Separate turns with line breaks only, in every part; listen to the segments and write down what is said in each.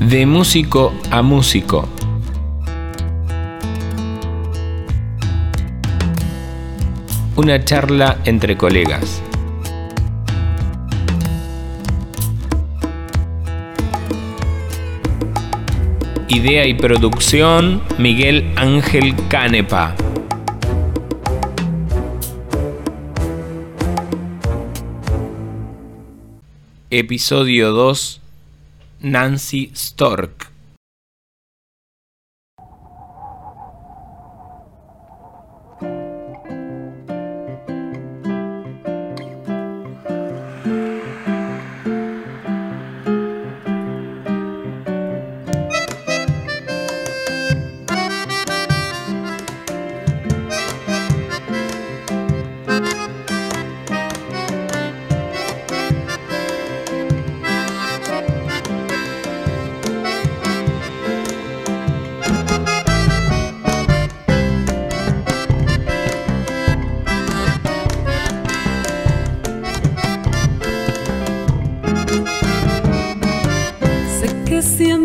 De músico a músico. Una charla entre colegas. Idea y producción Miguel Ángel Canepa. Episodio 2 Nancy Stork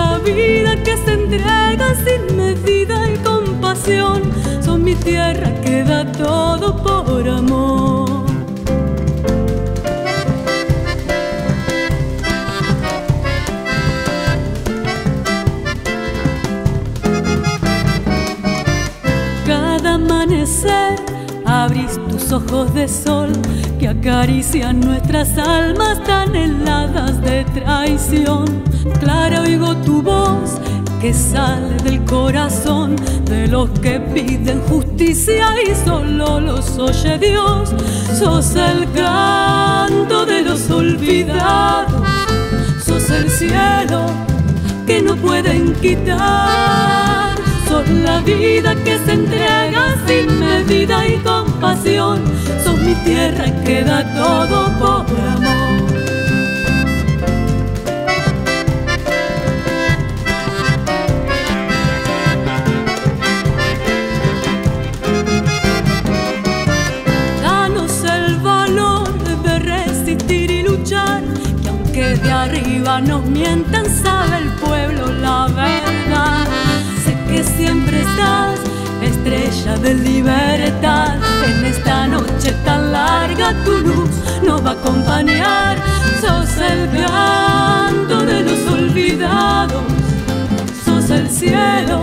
La vida que se entrega sin medida y compasión. Sos mi tierra que da todo por amor. abrís tus ojos de sol que acarician nuestras almas tan heladas de traición. Tu voz que sale del corazón de los que piden justicia y solo los oye Dios. Sos el canto de los olvidados, sos el cielo que no pueden quitar Sos la vida que se entrega sin medida y compasión. Sos mi tierra que da todo por amor. Arriba nos mientan, sabe el pueblo la verdad que siempre estás, estrella de libertad. En esta noche tan larga tu luz nos va a acompañar. Sos el canto de los olvidados, sos el cielo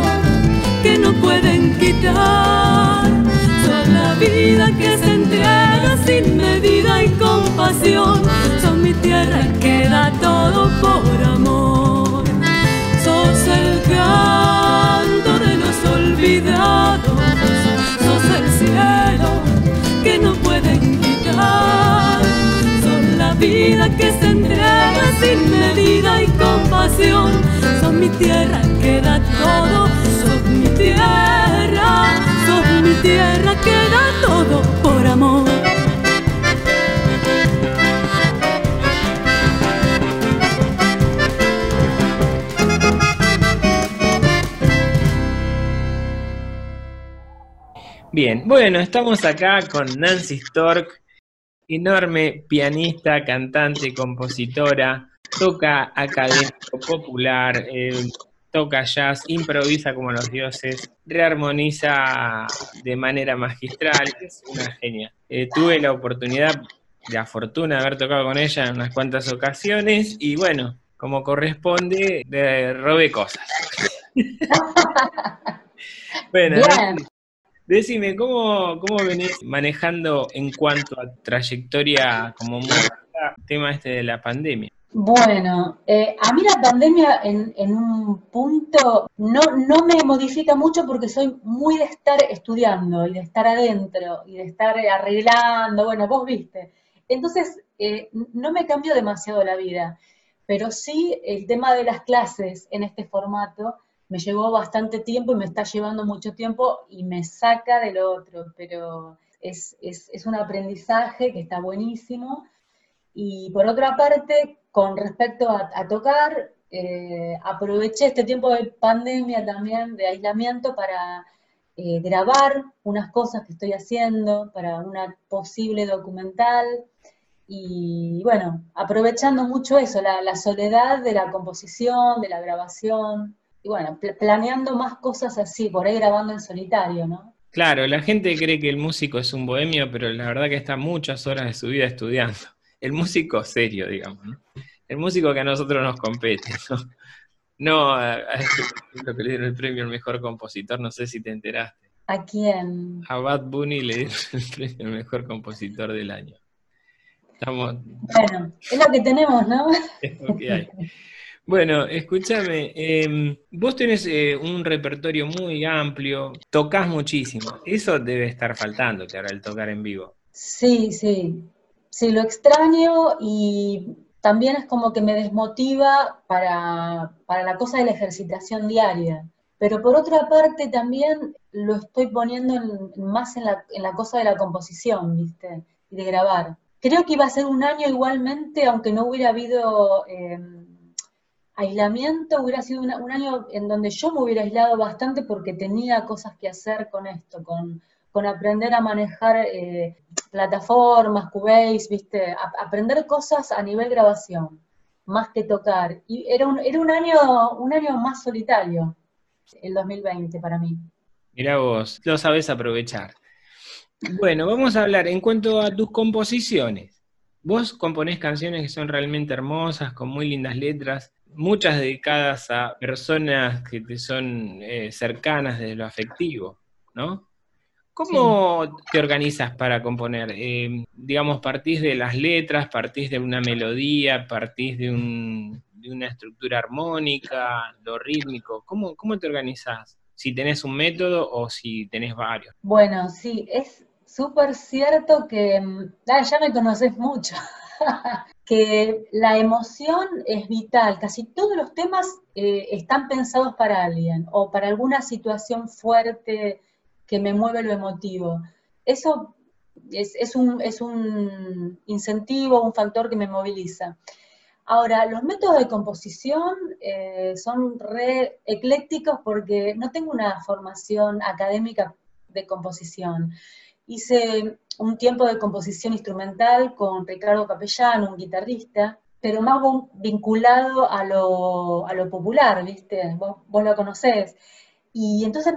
que no pueden quitar. Sos la vida que se entrega sin medida y compasión. Sos mi tierra que por amor. Sos el canto de los olvidados, sos el cielo que no pueden quitar, son la vida que se entrega sin medida y compasión, son mi tierra que da todo, son mi tierra, son mi tierra que da todo por amor.
Bien, bueno, estamos acá con Nancy Stork, enorme pianista, cantante, compositora, toca académico, popular, eh, toca jazz, improvisa como los dioses, rearmoniza de manera magistral, es una genia. Eh, tuve la oportunidad, la fortuna de haber tocado con ella en unas cuantas ocasiones y bueno, como corresponde, le robé cosas. bueno, Decime, ¿cómo, ¿cómo venís manejando en cuanto a trayectoria como tema este de la pandemia?
Bueno, eh, a mí la pandemia en, en, un punto no, no me modifica mucho porque soy muy de estar estudiando y de estar adentro y de estar arreglando, bueno, vos viste. Entonces, eh, no me cambió demasiado la vida, pero sí el tema de las clases en este formato me llevó bastante tiempo y me está llevando mucho tiempo y me saca del otro, pero es, un aprendizaje que está buenísimo. Y por otra parte, con respecto a, tocar, eh, aproveché este tiempo de pandemia también, de aislamiento, para eh, grabar unas cosas que estoy haciendo, para una posible documental. Y bueno, aprovechando mucho eso, la soledad de la composición, de la grabación y bueno, planeando más cosas así, por ahí grabando en solitario, ¿no?
Claro, la gente cree que el músico es un bohemio, pero la verdad que está muchas horas de su vida estudiando. El músico serio, digamos, ¿no? El músico que a nosotros nos compete, ¿no? No, a, lo que le dieron el premio al mejor compositor, no sé si te enteraste.
¿A quién?
A Bad Bunny le dieron el premio al mejor compositor del año.
Estamos... Bueno, es lo que tenemos, ¿no?
Es lo que hay. Bueno, escúchame, em, vos tenés eh, un repertorio muy amplio, tocas muchísimo. Eso debe estar faltándote ahora el tocar en vivo.
Sí, sí. Sí, lo extraño y también es como que me desmotiva para, la cosa de la ejercitación diaria. Pero por otra parte también lo estoy poniendo más en la, en la cosa de la composición, ¿viste? Y de grabar. Creo que iba a ser un año igualmente, aunque no hubiera habido... Em, aislamiento hubiera sido un año en donde yo me hubiera aislado bastante porque tenía cosas que hacer con esto, con, aprender a manejar eh, plataformas, Cubase, ¿viste? aprender cosas a nivel grabación, más que tocar. Y era un, era un, año, un año más solitario, el 2020 para mí.
Mira vos, lo sabes aprovechar. Bueno, vamos a hablar en cuanto a tus composiciones. Vos componés canciones que son realmente hermosas, con muy lindas letras muchas dedicadas a personas que te son eh, cercanas de lo afectivo, ¿no? ¿Cómo te organizas para componer? Eh, digamos, partís de las letras, partís de una melodía, partís de, una estructura armónica, lo rítmico. ¿Cómo, ¿Cómo te organizas? Si tenés un método o si tenés varios.
Bueno, sí, es súper cierto que mm, ah, ya me conoces mucho. que la emoción es vital. Casi todos los temas eh, están pensados para alguien o para alguna situación fuerte que me mueve lo emotivo. Eso es, un, es un, incentivo, un factor que me moviliza. Ahora, los métodos de composición eh, son re eclécticos porque no tengo una formación académica de composición. Hice un tiempo de composición instrumental con Ricardo Capellano, un guitarrista, pero más vinculado a lo, popular, ¿viste? Vos, lo conocés. Y entonces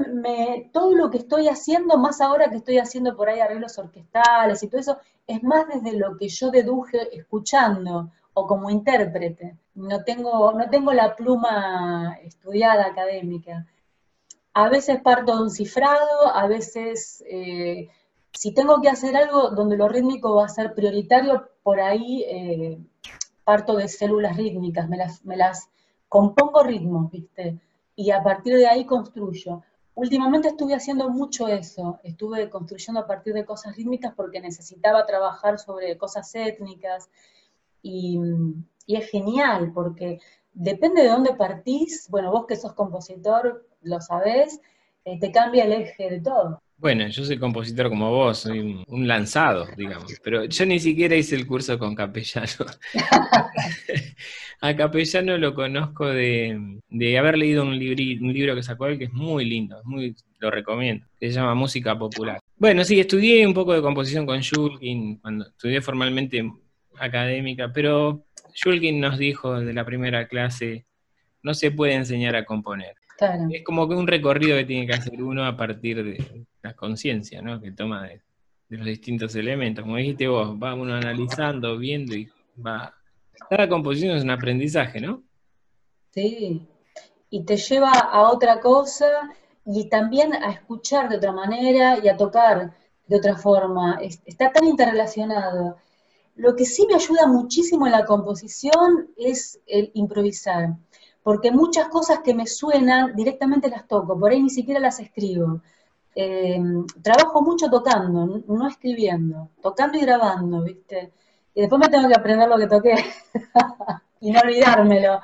todo lo que estoy haciendo, más ahora que estoy haciendo por ahí arreglos orquestales y todo eso, es más desde lo que yo deduje escuchando o como intérprete. No tengo, no tengo la pluma estudiada académica. A veces parto de un cifrado, a veces eh, si tengo que hacer algo donde lo rítmico va a ser prioritario, por ahí eh, parto de células rítmicas, me las, compongo ritmos, ¿viste? Y a partir de ahí construyo. Últimamente estuve haciendo mucho eso, estuve construyendo a partir de cosas rítmicas porque necesitaba trabajar sobre cosas étnicas y, es genial porque depende de dónde partís, bueno, vos que sos compositor lo sabés, eh, te cambia el eje de todo.
Bueno, yo soy compositor como vos, soy un, lanzado, digamos, pero yo ni siquiera hice el curso con Capellano. a Capellano lo conozco de, haber leído un, un libro que sacó él que es muy lindo, muy, lo recomiendo, que se llama Música Popular. Bueno, sí, estudié un poco de composición con Shulkin, cuando estudié formalmente académica, pero Shulkin nos dijo de la primera clase, no se puede enseñar a componer. Es como que un recorrido que tiene que hacer uno a partir de la conciencia, ¿no? Que toma de, los distintos elementos. Como dijiste vos, va uno analizando, viendo y va. Cada composición es un aprendizaje, ¿no?
Sí. Y te lleva a otra cosa y también a escuchar de otra manera y a tocar de otra forma. Está tan interrelacionado. Lo que sí me ayuda muchísimo en la composición es el improvisar porque muchas cosas que me suenan directamente las toco, por ahí ni siquiera las escribo. Eh, trabajo mucho tocando, no escribiendo, tocando y grabando, ¿viste? Y después me tengo que aprender lo que toqué y no olvidármelo.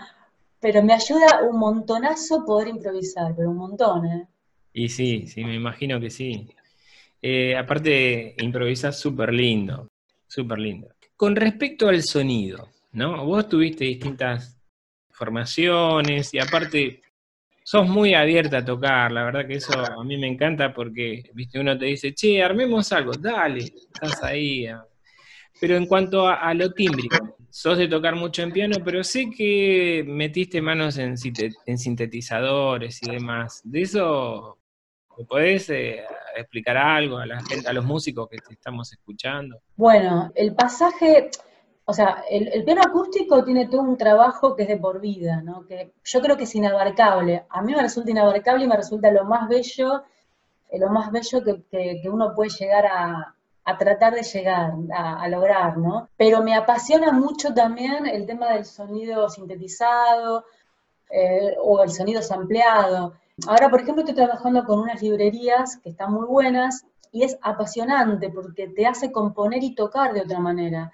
pero me ayuda un montonazo poder improvisar, pero un montón, ¿eh?
Y sí, sí, me imagino que sí. Eh, aparte, improvisas súper lindo, súper lindo. Con respecto al sonido, ¿no? Vos tuviste distintas formaciones y aparte sos muy abierta a tocar, la verdad que eso a mí me encanta porque, viste, uno te dice, che, armemos algo, dale, estás ahí. Ah. Pero en cuanto a, lo tímbrico, sos de tocar mucho en piano, pero sé que metiste manos en, sintetizadores y demás. ¿De eso ¿Me podés eh, explicar algo a la gente, a los músicos que te estamos escuchando?
Bueno, el pasaje, o sea, el, piano acústico tiene todo un trabajo que es de por vida, ¿no? Que yo creo que es inabarcable. A mí me resulta inabarcable y me resulta lo más bello, eh, lo más bello que, uno puede llegar a, tratar de llegar, a, lograr, ¿no? Pero me apasiona mucho también el tema del sonido sintetizado eh, o el sonido sampleado. Ahora, por ejemplo, estoy trabajando con unas librerías que están muy buenas y es apasionante porque te hace componer y tocar de otra manera.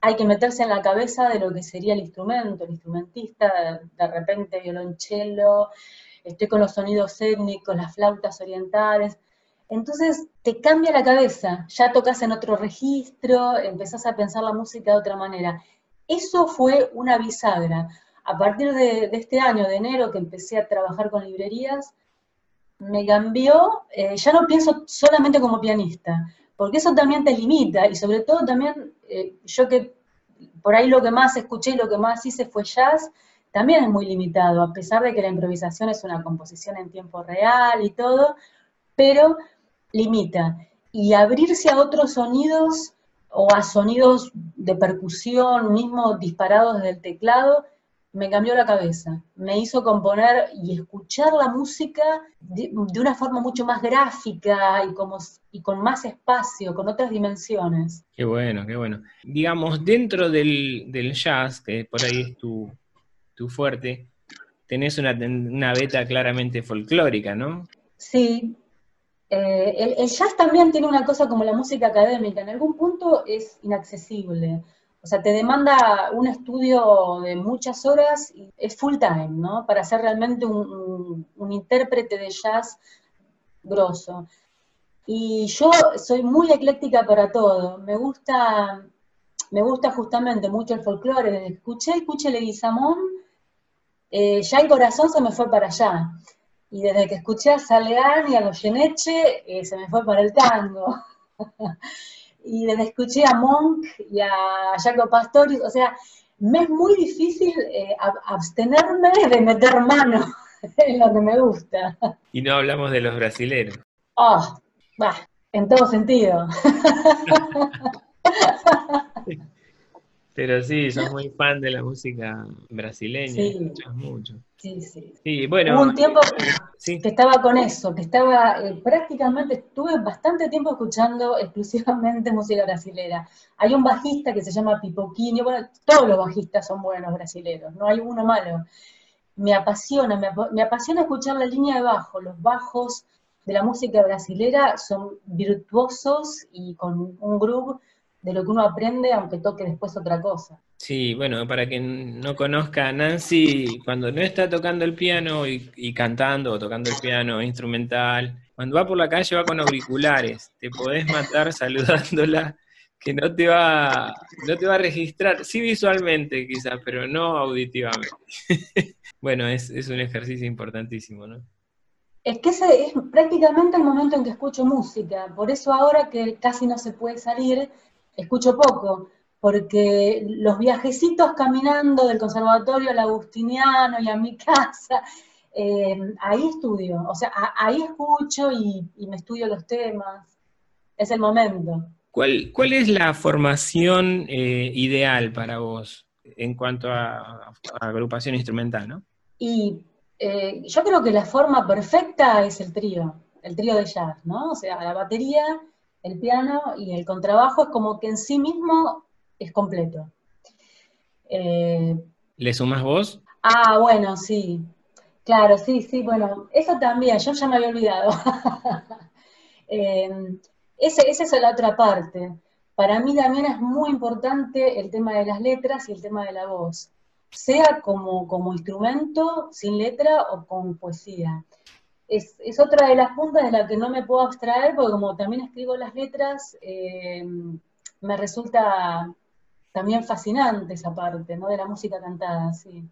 Hay que meterse en la cabeza de lo que sería el instrumento, el instrumentista, de repente violonchelo, estoy con los sonidos étnicos, las flautas orientales. Entonces te cambia la cabeza, ya tocas en otro registro, empezás a pensar la música de otra manera. Eso fue una bisagra a partir de, este año, de enero, que empecé a trabajar con librerías, me cambió, eh, ya no pienso solamente como pianista, porque eso también te limita, y sobre todo también, eh, yo que por ahí lo que más escuché y lo que más hice fue jazz, también es muy limitado, a pesar de que la improvisación es una composición en tiempo real y todo, pero limita. Y abrirse a otros sonidos o a sonidos de percusión, mismo disparados desde el teclado, me cambió la cabeza, me hizo componer y escuchar la música de, una forma mucho más gráfica y, como, y con más espacio, con otras dimensiones.
Qué bueno, qué bueno. Digamos, dentro del, jazz, que por ahí es tu, fuerte, tenés una, una, beta claramente folclórica, ¿no?
Sí. Eh, el, el jazz también tiene una cosa como la música académica, en algún punto es inaccesible. O sea, te demanda un estudio de muchas horas y es full time, ¿no? Para ser realmente un, intérprete de jazz grosso. Y yo soy muy ecléctica para todo. Me gusta, me gusta justamente mucho el folclore. Desde que escuché, escuché Leguizamón, eh, ya el corazón se me fue para allá. Y desde que escuché a Saleán y a Goyeneche, eh, se me fue para el tango. y desde escuché a Monk y a Jaco Pastorius, o sea, me es muy difícil eh, abstenerme de meter mano en lo que me gusta.
Y no hablamos de los brasileños.
Oh, va, en todo sentido.
Pero sí, sos muy fan de la música brasileña, sí. escuchas mucho.
Sí, sí.
Sí, bueno.
Hubo un tiempo que estaba con eso, que estaba eh, prácticamente, estuve bastante tiempo escuchando exclusivamente música brasilera. Hay un bajista que se llama Pipoquinho, bueno, todos los bajistas son buenos brasileros, no hay uno malo. Me apasiona, me, me apasiona escuchar la línea de bajo, los bajos de la música brasilera son virtuosos y con un groove de lo que uno aprende, aunque toque después otra cosa.
Sí, bueno, para quien no conozca a Nancy, cuando no está tocando el piano y, cantando o tocando el piano instrumental, cuando va por la calle va con auriculares, te podés matar saludándola, que no te va, no te va a registrar, sí visualmente quizás, pero no auditivamente. bueno, es, es un ejercicio importantísimo, ¿no?
Es que ese es prácticamente el momento en que escucho música, por eso ahora que casi no se puede salir, escucho poco, porque los viajecitos caminando del conservatorio al agustiniano y a mi casa, eh, ahí estudio, o sea, ahí escucho y, me estudio los temas, es el momento.
¿Cuál, cuál es la formación eh, ideal para vos en cuanto a, agrupación instrumental, no?
Y eh, yo creo que la forma perfecta es el trío, el trío de jazz, ¿no? O sea, la batería, el piano y el contrabajo es como que en sí mismo es completo.
Eh, ¿Le sumas vos?
Ah, bueno, sí. Claro, sí, sí, bueno, eso también, yo ya me había olvidado. eh, esa es la otra parte. Para mí también es muy importante el tema de las letras y el tema de la voz. sea como, como instrumento, sin letra o con poesía. Es, otra de las puntas de la que no me puedo abstraer, porque como también escribo las letras, eh, me resulta también fascinante esa parte, ¿no? De la música cantada, sí.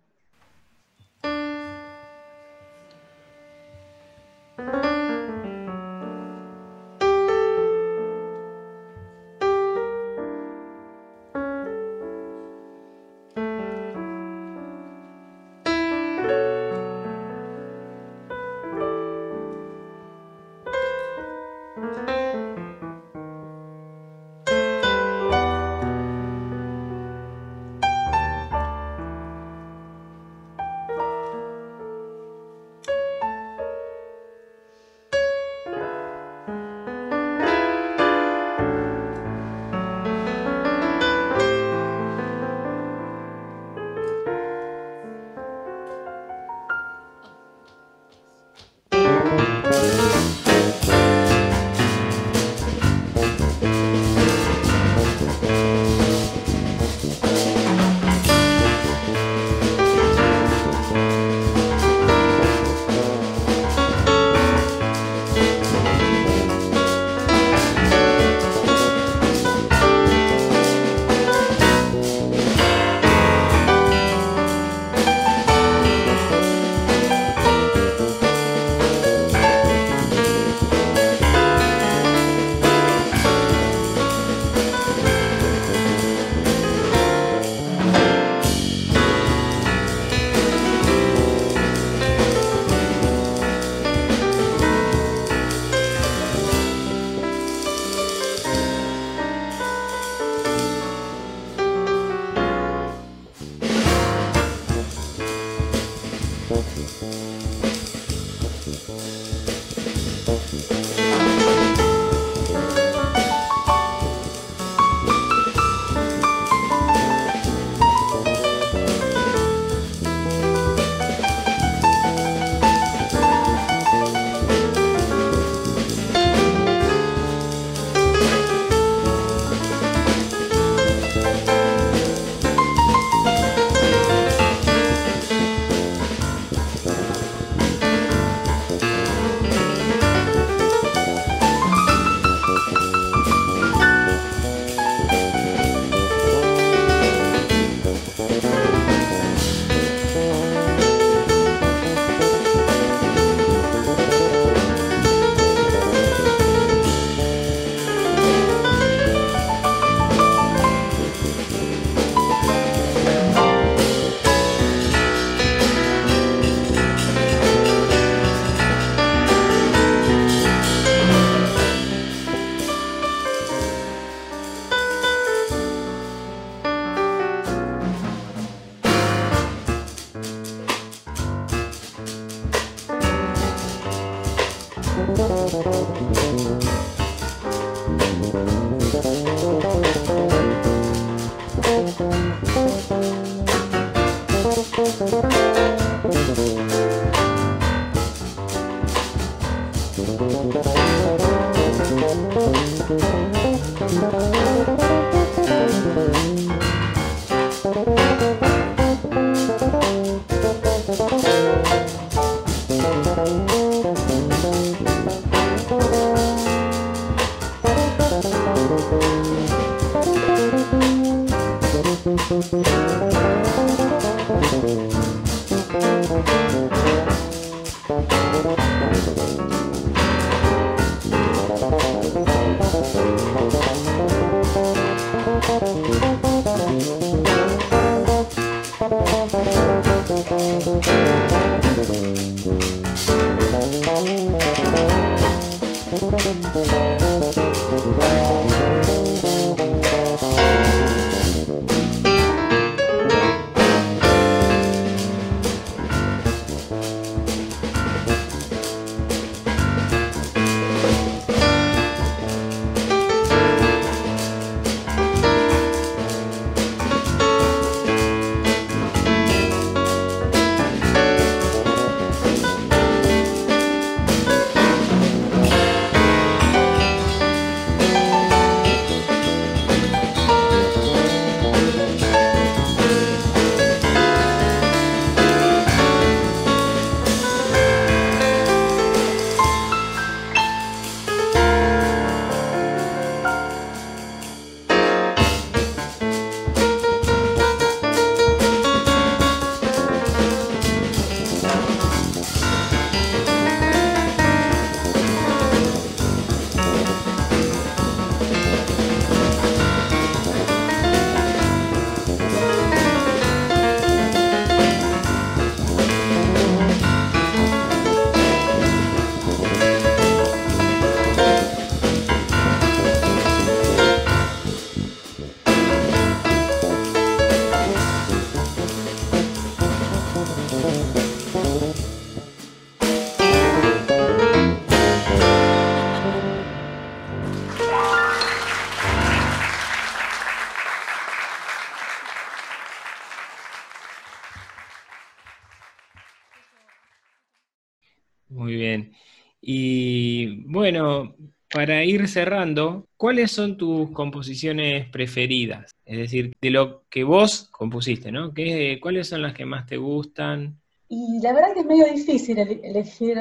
Para ir cerrando, ¿cuáles son tus composiciones preferidas? Es decir, de lo que vos compusiste, ¿no? ¿Qué, ¿Cuáles son las que más te gustan?
Y la verdad que es medio difícil elegir,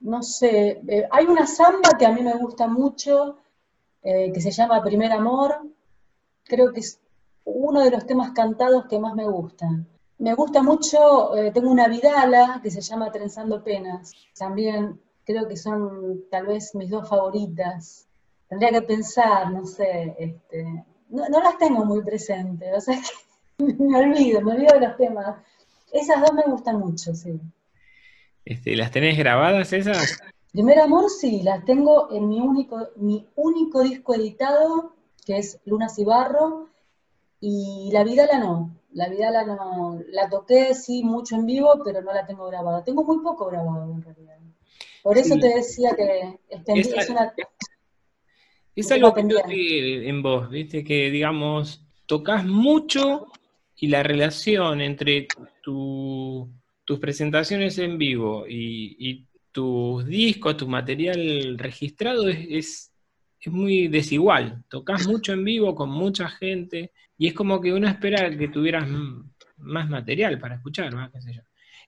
no sé, eh, hay una samba que a mí me gusta mucho, eh, que se llama Primer Amor, creo que es uno de los temas cantados que más me gustan. Me gusta mucho, eh, tengo una vidala que se llama Trenzando Penas, también creo que son tal vez mis dos favoritas. Tendría que pensar, no sé, este, no, las tengo muy presentes, o sea que me olvido, me olvido de los temas. Esas dos me gustan mucho, sí.
Este, ¿Las tenés grabadas esas?
Primer Amor sí, las tengo en mi único, mi único disco editado, que es Luna Cibarro, y La Vida la no. La Vida la no, la toqué sí mucho en vivo, pero no la tengo grabada. Tengo muy poco grabado en realidad. Por eso te decía que es, una...
Es algo que en vos, viste, que digamos, tocas mucho y la relación entre tus presentaciones en vivo y, tus discos, tu material registrado es, es, muy desigual. Tocas mucho en vivo con mucha gente y es como que uno espera que tuvieras más material para escuchar, ¿no? ¿Qué sé yo?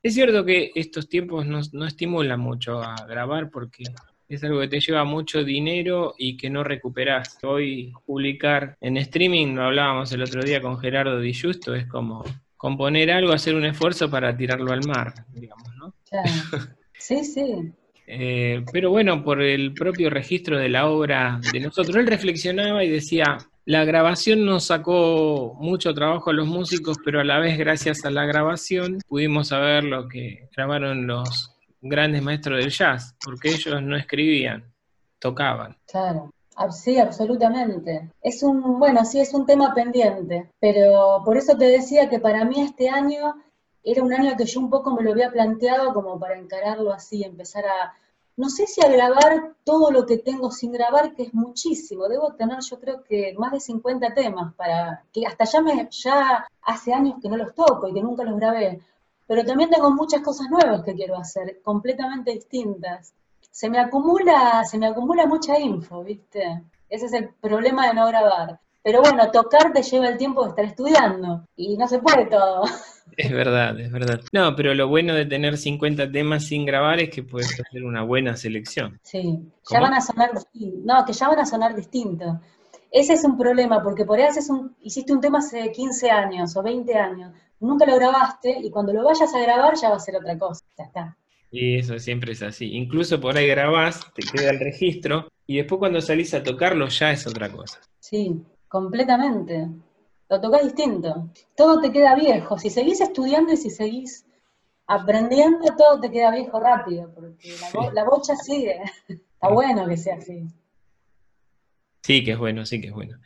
Es cierto que estos tiempos no, estimulan mucho a grabar porque es algo que te lleva mucho dinero y que no recuperas. Hoy publicar en streaming, lo hablábamos el otro día con Gerardo Di Justo, es como componer algo, hacer un esfuerzo para tirarlo al mar, digamos, ¿no?
Claro. Sí, sí.
Eh, pero bueno, por el propio registro de la obra de nosotros, él reflexionaba y decía, la grabación nos sacó mucho trabajo a los músicos, pero a la vez gracias a la grabación pudimos saber lo que grabaron los grandes maestros del jazz, porque ellos no escribían, tocaban.
Claro. Sí, absolutamente. Es un, bueno, sí, es un tema pendiente, pero por eso te decía que para mí este año era un año que yo un poco me lo había planteado como para encararlo así, empezar a, no sé si a grabar todo lo que tengo sin grabar, que es muchísimo. Debo tener, yo creo que más de 50 temas para que hasta ya me ya hace años que no los toco y que nunca los grabé. Pero también tengo muchas cosas nuevas que quiero hacer, completamente distintas. Se me acumula, se me acumula mucha info, ¿viste? Ese es el problema de no grabar. Pero bueno, tocar te lleva el tiempo de estar estudiando y no se puede todo.
Es verdad, es verdad. No, pero lo bueno de tener 50 temas sin grabar es que puedes hacer una buena selección.
Sí, ya van a sonar, no, que ya van a sonar distintos. Ese es un problema, porque por ahí haces un, hiciste un tema hace 15 años o 20 años, nunca lo grabaste y cuando lo vayas a grabar ya va a ser otra cosa, ya está.
Y eso siempre es así. Incluso por ahí grabás, te queda el registro y después cuando salís a tocarlo ya es otra cosa.
Sí, completamente lo tocas distinto. Todo te queda viejo. Si seguís estudiando y si seguís aprendiendo, todo te queda viejo rápido, porque la, bocha sigue. Está bueno que sea así.
Sí, que es bueno, sí que es bueno.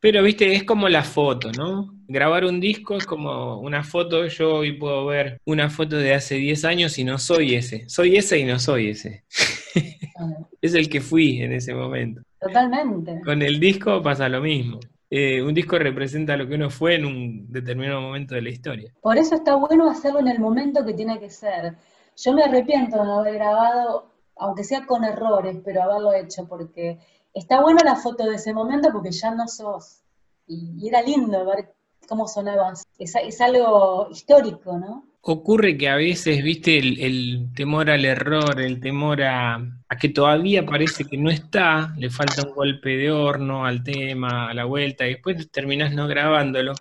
Pero, viste, es como la foto, ¿no? Grabar un disco es como una foto. Yo hoy puedo ver una foto de hace 10 años y no soy ese. Soy ese y no soy ese. es el que fui en ese momento.
Totalmente.
Con el disco pasa lo mismo. Eh, un disco representa lo que uno fue en un determinado momento de la historia.
Por eso está bueno hacerlo en el momento que tiene que ser. Yo me arrepiento de no haber grabado, aunque sea con errores, pero haberlo hecho, porque está buena la foto de ese momento porque ya no sos. Y, era lindo ver cómo sonabas. es algo histórico, ¿no?
Ocurre que a veces, viste, el, temor al error, el temor a, que todavía parece que no está, le falta un golpe de horno al tema, a la vuelta, y después terminás no grabándolo.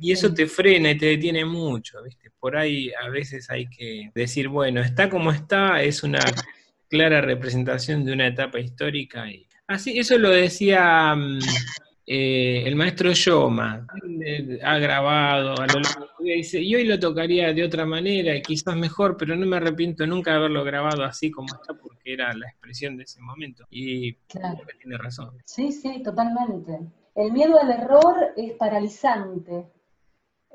Y eso te frena y te detiene mucho, viste. Por ahí a veces hay que decir, bueno, está como está, es una clara representación de una etapa histórica. Y así, eso lo decía mm, eh, el maestro Yoma eh, ha grabado a lo largo de dice, y hoy lo tocaría de otra manera, y quizás mejor, pero no me arrepiento nunca de haberlo grabado así como está, porque era la expresión de ese momento. Y tiene razón.
Sí, sí, totalmente. El miedo al error es paralizante.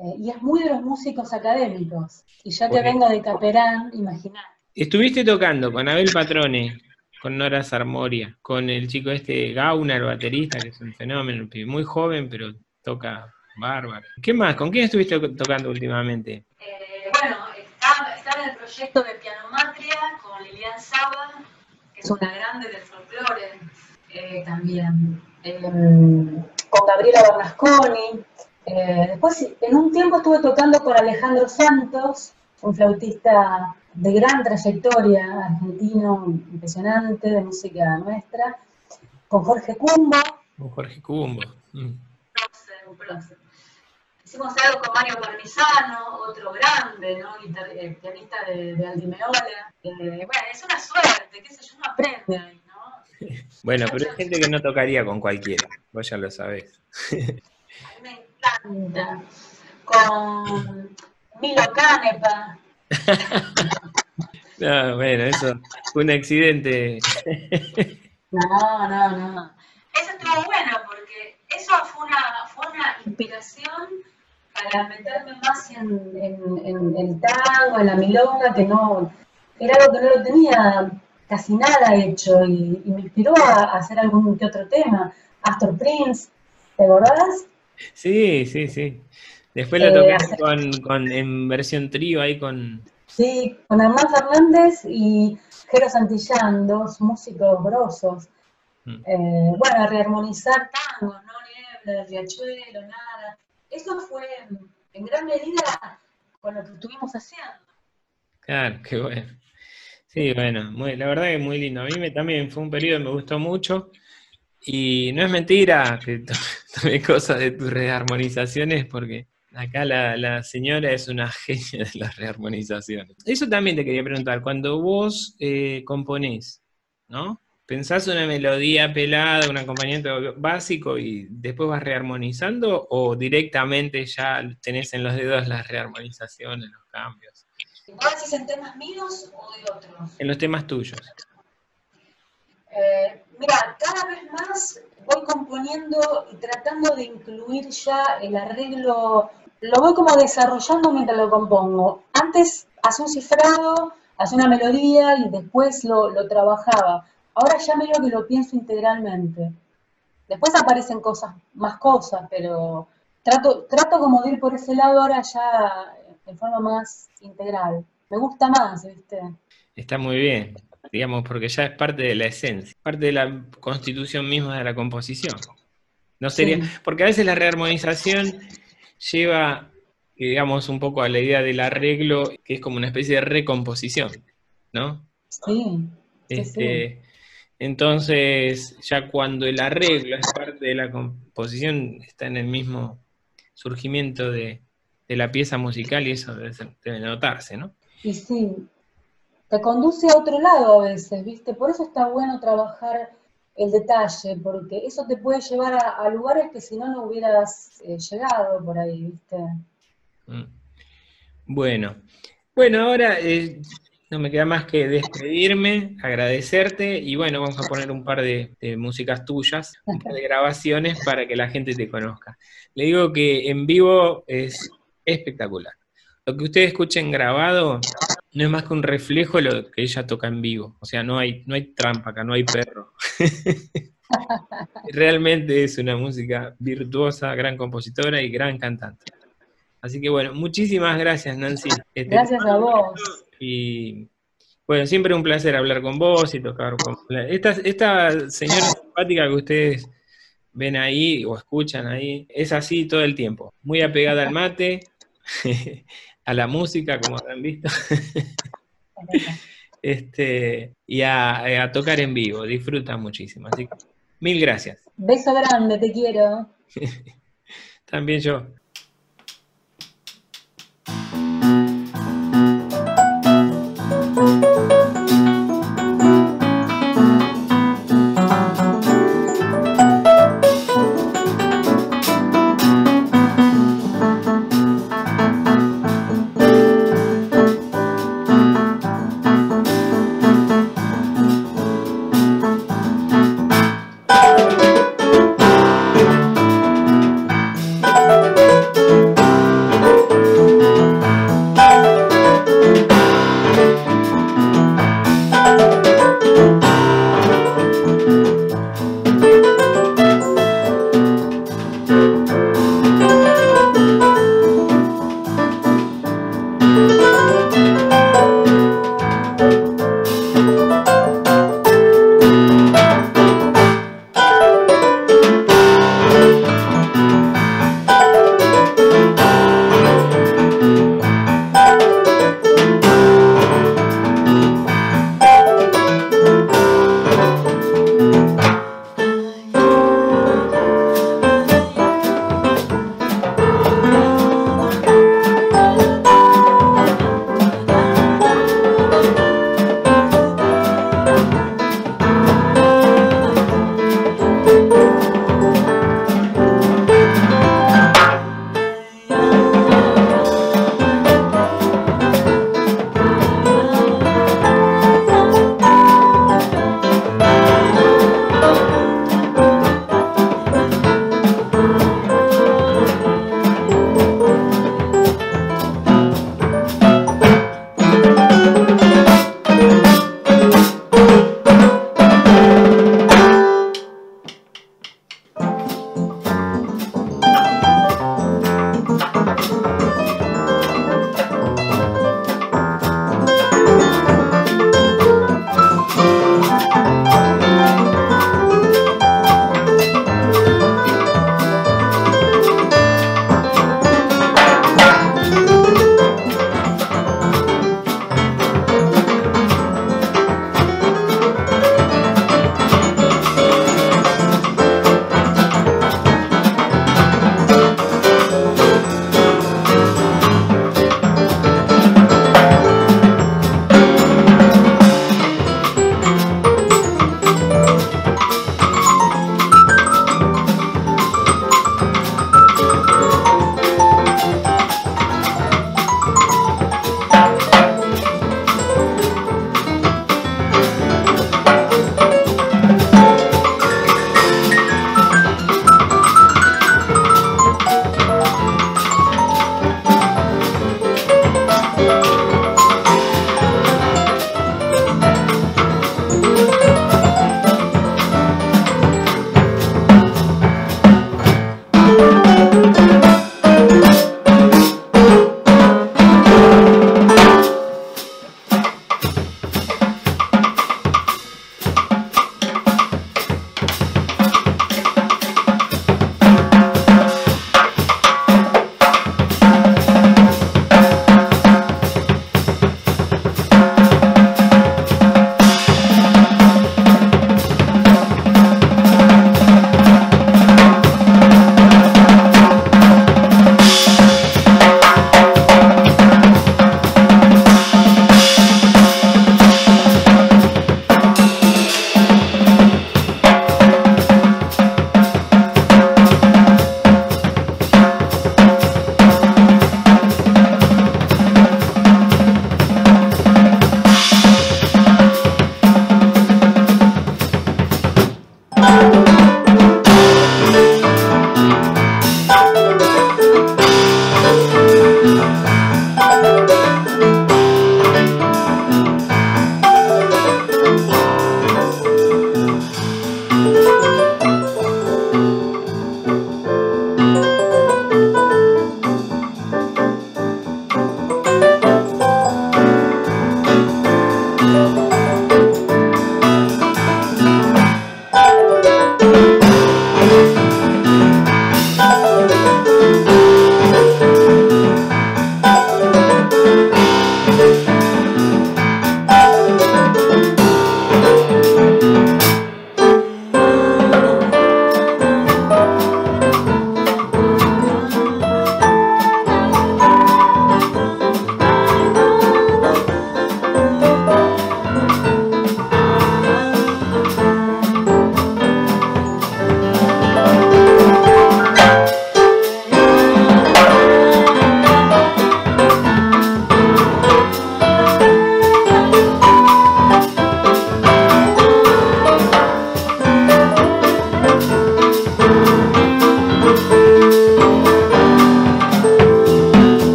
Eh, y es muy de los músicos académicos. Y ya que vengo de Caperán, imagínate.
Estuviste tocando con Abel Patrone, con Nora Sarmoria, con el chico este Gauna, el baterista, que es un fenómeno, muy joven, pero toca bárbaro. ¿Qué más? ¿Con quién estuviste tocando últimamente?
Eh, bueno, estaba, en el proyecto de Pianomatria con Lilian Saba, que es una grande del folclore eh, también, em, con Gabriela Bernasconi. Eh, después, en un tiempo estuve tocando con Alejandro Santos, un flautista de gran trayectoria, argentino, impresionante, de música nuestra, con Jorge Cumbo.
Con Jorge Cumbo. Mm.
Hicimos algo con Mario Parmisano, otro grande, ¿no? Eh, pianista de, de Aldimeola. Eh, bueno, es una suerte, qué sé yo, uno aprende ahí, ¿no?
Bueno, pero hay gente que no tocaría con cualquiera, vos ya lo sabés.
A mí me encanta. Con Milo Canepa.
no, bueno, eso un accidente.
no, no, no. Eso estuvo bueno porque eso fue una, fue una inspiración para meterme más en, en, el tango, en la milonga, que no, era algo que no lo tenía casi nada hecho y, me inspiró a, hacer algún que otro tema. Astor Prince, ¿te acordás?
Sí, sí, sí. Después lo toqué eh, con, con, en versión trío ahí con...
Sí, con Hernán Fernández y Jero Santillán, dos músicos grosos. Mm. Eh, bueno, rearmonizar tangos, ¿no? Niebla, Riachuelo, nada. Eso fue en gran medida con lo que estuvimos haciendo.
Claro, qué bueno. Sí, bueno, la verdad que muy lindo. A mí me, también fue un periodo que me gustó mucho. Y no es mentira que tomé cosas de tus rearmonizaciones porque acá la, señora es una genia de las rearmonizaciones. Eso también te quería preguntar, cuando vos eh, componés, ¿no? ¿Pensás una melodía pelada, un acompañamiento básico y después vas rearmonizando o directamente ya tenés en los dedos las rearmonizaciones, los cambios?
¿Vos decís en temas míos o de otros?
En los temas tuyos.
Eh, mira, cada vez más voy componiendo y tratando de incluir ya el arreglo, lo voy como desarrollando mientras lo compongo. Antes hacía un cifrado, hacía una melodía y después lo, lo trabajaba Ahora ya medio que lo pienso integralmente. Después aparecen cosas, más cosas, pero trato, trato como de ir por ese lado ahora ya en forma más integral. Me gusta más, ¿viste?
Está muy bien, digamos, porque ya es parte de la esencia, parte de la constitución misma de la composición. No sería, porque a veces la rearmonización lleva, digamos, un poco a la idea del arreglo, que es como una especie de recomposición, ¿no?
Sí.
Este, entonces, ya cuando el arreglo es parte de la composición, está en el mismo surgimiento de, la pieza musical y eso debe, notarse, ¿no?
Y sí, te conduce a otro lado a veces, ¿viste? Por eso está bueno trabajar el detalle, porque eso te puede llevar a, lugares que si no, no hubieras eh, llegado por ahí, ¿viste?
Mm. Bueno, bueno, ahora eh, no me queda más que despedirme, agradecerte y bueno, vamos a poner un par de, músicas tuyas, un par de grabaciones para que la gente te conozca. Le digo que en vivo es espectacular. Lo que ustedes escuchen grabado no es más que un reflejo de lo que ella toca en vivo. O sea, no hay, no hay trampa acá, no hay perro. Realmente es una música virtuosa, gran compositora y gran cantante. Así que bueno, muchísimas gracias, Nancy.
Este, gracias a vos.
Y bueno, siempre un placer hablar con vos y tocar con... Esta, esta señora simpática que ustedes ven ahí o escuchan ahí, es así todo el tiempo. Muy apegada al mate, a la música, como habrán visto. este, y a, a, tocar en vivo, disfruta muchísimo. Así que, mil gracias.
Beso grande, te quiero.
También yo.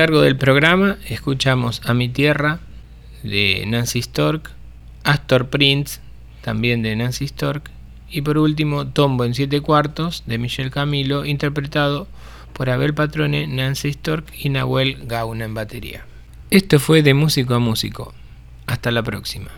Largo del programa escuchamos A mi tierra de Nancy Stork, Astor Prince también de Nancy Stork y por último Tombo en siete cuartos de Michel Camilo interpretado por Abel Patrone, Nancy Stork y Nahuel Gauna en batería. Esto fue de músico a músico. Hasta la próxima.